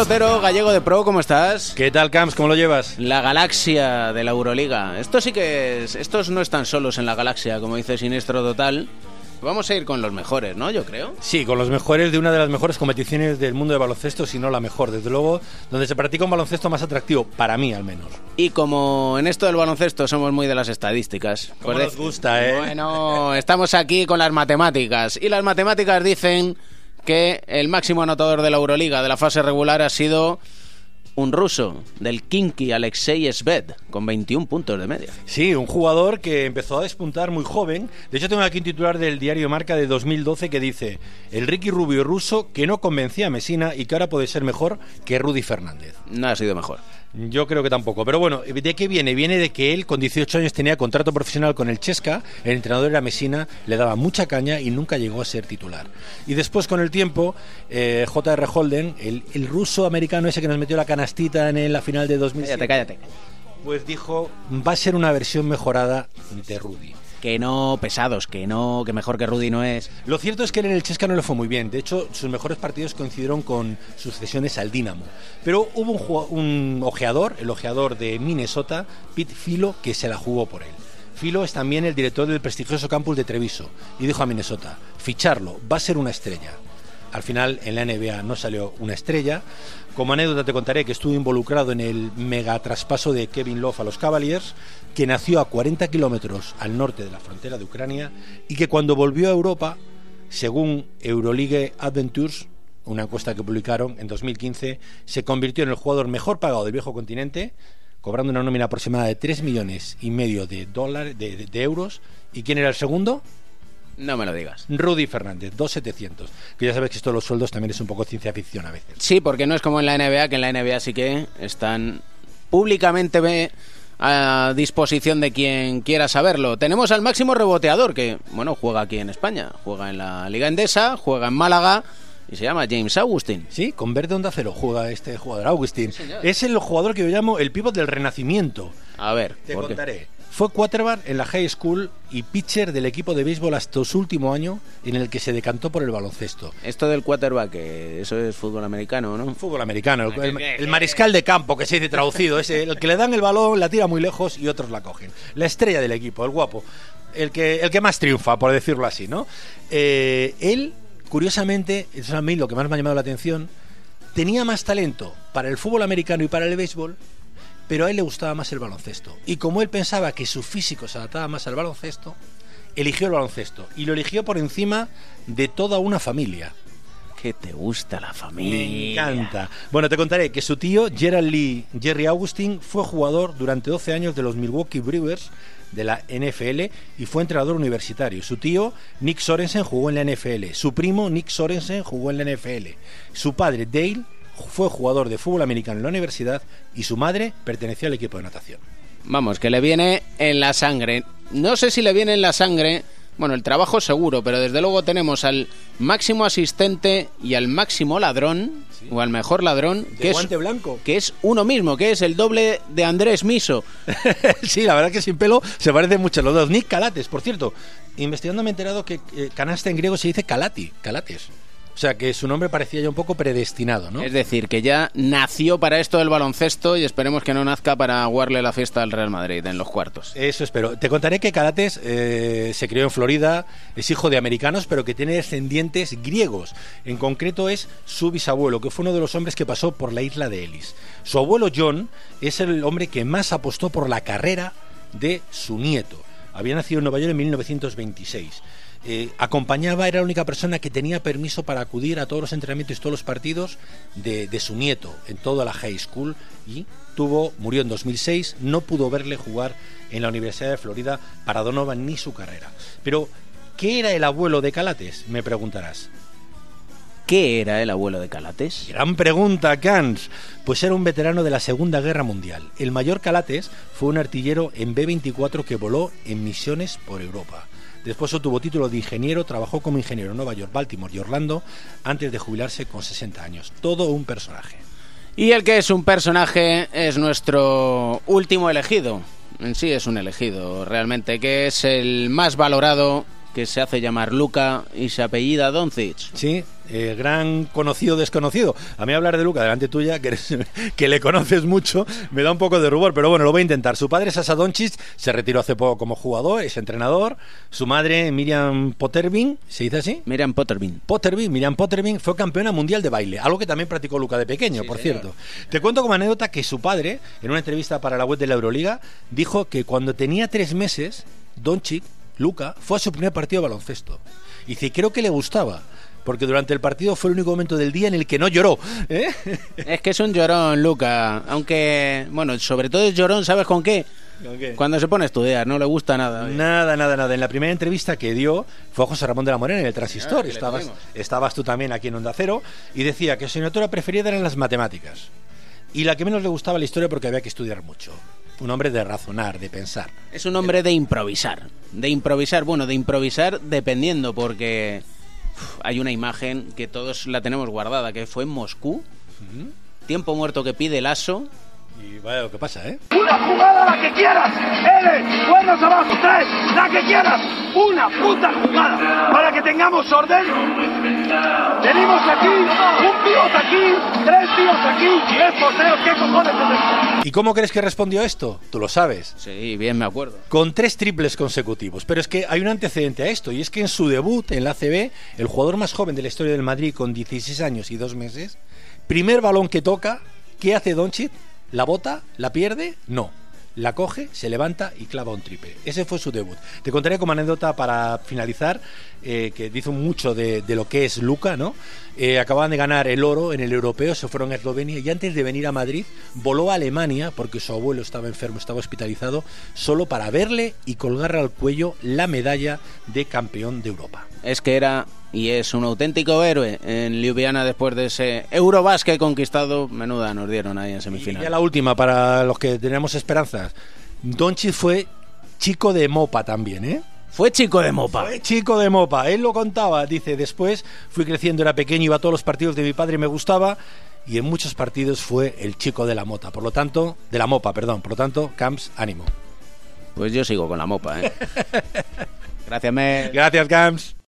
Otero, gallego de pro, ¿cómo estás? ¿Qué tal, Camps? ¿Cómo lo llevas? La galaxia de la Euroliga. Esto sí que es. Estos no están solos en la galaxia, como dice Sinestro Total. Vamos a ir con los mejores, ¿no? Yo creo. Sí, con los mejores de una de las mejores competiciones del mundo de baloncesto, si no la mejor, desde luego, donde se practica un baloncesto más atractivo, para mí al menos. Y como en esto del baloncesto somos muy de las estadísticas. Pues nos gusta, ¿eh? Bueno, estamos aquí con las matemáticas. Y las matemáticas dicen que el máximo anotador de la Euroliga de la fase regular ha sido un ruso del Kinky Alexei Sved con 21 puntos de media. Sí, un jugador que empezó a despuntar muy joven. De hecho, tengo aquí un titular del diario Marca de 2012 que dice: El Ricky Rubio ruso que no convencía a Mesina y que ahora puede ser mejor que Rudy Fernández. No ha sido mejor. Yo creo que tampoco. Pero bueno, ¿de qué viene? Viene de que él con 18 años tenía contrato profesional con el Chesca, el entrenador era Mesina, le daba mucha caña y nunca llegó a ser titular. Y después con el tiempo, eh, J.R. Holden, el, el ruso americano ese que nos metió la canastita en la final de 2007, Cállate, cállate. pues dijo, va a ser una versión mejorada de Rudy. Que no, pesados, que no, que mejor que Rudy no es. Lo cierto es que él en el Chesca no le fue muy bien. De hecho, sus mejores partidos coincidieron con sus cesiones al Dinamo. Pero hubo un, un ojeador, el ojeador de Minnesota, Pete Filo, que se la jugó por él. Filo es también el director del prestigioso campus de Treviso y dijo a Minnesota, ficharlo, va a ser una estrella. Al final en la NBA no salió una estrella. Como anécdota te contaré que estuvo involucrado en el mega traspaso de Kevin Love a los Cavaliers, que nació a 40 kilómetros al norte de la frontera de Ucrania y que cuando volvió a Europa, según Euroleague Adventures, una encuesta que publicaron en 2015, se convirtió en el jugador mejor pagado del viejo continente, cobrando una nómina aproximada de 3 millones y medio de, dólares, de euros. ¿Y quién era el segundo? No me lo digas. Rudy Fernández, 2.700. Que ya sabes que esto de los sueldos también es un poco ciencia ficción a veces. Sí, porque no es como en la NBA, que en la NBA sí que están públicamente ve- a disposición de quien quiera saberlo. Tenemos al máximo reboteador, que, bueno, juega aquí en España. Juega en la Liga Endesa, juega en Málaga y se llama James Augustin. Sí, con verde onda cero juega este jugador, Augustin. Es el jugador que yo llamo el pívot del renacimiento. A ver, Te ¿por qué? Fue quarterback en la high school y pitcher del equipo de béisbol hasta su último año en el que se decantó por el baloncesto. Esto del quarterback, que eso es fútbol americano, ¿no? Fútbol americano, el, el- el mariscal de campo que se dice traducido, es el que le dan el balón, la tira muy lejos y otros la cogen. La estrella del equipo, el guapo, el que, el que más triunfa, por decirlo así, ¿no? Eh, él, curiosamente, eso es a mí lo que más me ha llamado la atención, tenía más talento para el fútbol americano y para el béisbol, pero a él le gustaba más el baloncesto. Y como él pensaba que su físico se adaptaba más al baloncesto, eligió el baloncesto y lo eligió por encima de toda una familia. Que te gusta la Me familia. encanta. Bueno, te contaré que su tío, Gerald Lee Jerry Augustin, fue jugador durante 12 años de los Milwaukee Brewers de la NFL y fue entrenador universitario. Su tío, Nick Sorensen, jugó en la NFL. Su primo, Nick Sorensen, jugó en la NFL. Su padre, Dale, fue jugador de fútbol americano en la universidad y su madre pertenecía al equipo de natación. Vamos, que le viene en la sangre. No sé si le viene en la sangre. Bueno, el trabajo seguro, pero desde luego tenemos al máximo asistente y al máximo ladrón, o al mejor ladrón, De que es, blanco. que es uno mismo, que es el doble de Andrés Miso. sí, la verdad que sin pelo se parecen mucho los dos. Nick Calates, por cierto. Investigando me he enterado que eh, canasta en griego se dice Calati, Calates. O sea que su nombre parecía ya un poco predestinado, ¿no? Es decir, que ya nació para esto del baloncesto y esperemos que no nazca para aguarle la fiesta al Real Madrid en los cuartos. Eso espero. Te contaré que Calates eh, se crió en Florida, es hijo de americanos, pero que tiene descendientes griegos. En concreto es su bisabuelo, que fue uno de los hombres que pasó por la isla de Ellis. Su abuelo John es el hombre que más apostó por la carrera de su nieto. Había nacido en Nueva York en 1926. Eh, acompañaba, era la única persona que tenía permiso para acudir a todos los entrenamientos y todos los partidos de, de su nieto en toda la high school y tuvo, murió en 2006, no pudo verle jugar en la Universidad de Florida para Donovan ni su carrera. Pero, ¿qué era el abuelo de Calates? Me preguntarás. ¿Qué era el abuelo de Calates? Gran pregunta, Cans. Pues era un veterano de la Segunda Guerra Mundial. El mayor Calates fue un artillero en B-24 que voló en misiones por Europa. Después obtuvo título de ingeniero, trabajó como ingeniero en Nueva York, Baltimore y Orlando antes de jubilarse con 60 años. Todo un personaje. Y el que es un personaje es nuestro último elegido. En sí es un elegido, realmente, que es el más valorado, que se hace llamar Luca y se apellida Doncic. Sí, eh, gran conocido desconocido. A mí hablar de Luca delante tuya, que, eres- que le conoces mucho, me da un poco de rubor, pero bueno, lo voy a intentar. Su padre, Sasa Doncic, se retiró hace poco como jugador, es entrenador. Su madre, Miriam Pottervin, ¿se dice así? Miriam Pottervin. Pottervin, Miriam Pottervin, fue campeona mundial de baile, algo que también practicó Luca de pequeño, Sí, por señor. cierto. Te cuento como anécdota que su padre, en una entrevista para la web de la Euroliga, dijo que cuando tenía tres meses, Doncic, Luca, fue a su primer partido de baloncesto. Y dice, creo que le gustaba, porque durante el partido fue el único momento del día en el que no lloró. ¿eh? Es que es un llorón, Luca. Aunque, bueno, sobre todo es llorón, ¿sabes con qué? Cuando se pone a estudiar, no le gusta nada. oye. Nada, nada, nada. En la primera entrevista que dio fue a José Ramón de la Morena en el Transistor. Ah, estabas, estabas tú también aquí en Onda Cero. Y decía que su asignatura preferida eran las matemáticas. Y la que menos le gustaba la historia porque había que estudiar mucho. Un hombre de razonar, de pensar. Es un hombre de improvisar. De improvisar, bueno, de improvisar dependiendo, porque hay una imagen que todos la tenemos guardada, que fue en Moscú. Tiempo muerto que pide el aso. Y vaya lo que pasa, ¿eh? Una jugada la que quieras. L, cuernos abajo, tres, la que quieras. Una puta jugada para que tengamos orden. Tenemos aquí un pivot aquí, tres tíos aquí, tres porteros. ¿Y cómo crees que respondió esto? Tú lo sabes. Sí, bien me acuerdo. Con tres triples consecutivos. Pero es que hay un antecedente a esto, y es que en su debut en la ACB, el jugador más joven de la historia del Madrid, con 16 años y dos meses, primer balón que toca, ¿qué hace Doncic? ¿La bota? ¿La pierde? No. La coge, se levanta y clava un triple. Ese fue su debut. Te contaré como anécdota para finalizar, eh, que dice mucho de, lo que es Luca, ¿no? Eh, acababan de ganar el oro en el europeo, se fueron a Eslovenia y antes de venir a Madrid voló a Alemania porque su abuelo estaba enfermo, estaba hospitalizado, solo para verle y colgarle al cuello la medalla de campeón de Europa. Es que era y es un auténtico héroe en Ljubljana después de ese Eurobásquet conquistado. Menuda nos dieron ahí en Y semifinal. ya la última para los que tenemos esperanzas. Doncic fue chico de mopa también, ¿eh? Fue chico de mopa. Fue chico de mopa, él lo contaba, dice, después fui creciendo, era pequeño, iba a todos los partidos de mi padre, me gustaba, y en muchos partidos fue el chico de la mota, por lo tanto, de la mopa, perdón, por lo tanto, Camps, ánimo. Pues yo sigo con la mopa, ¿eh? Gracias, Mel. Gracias, Camps.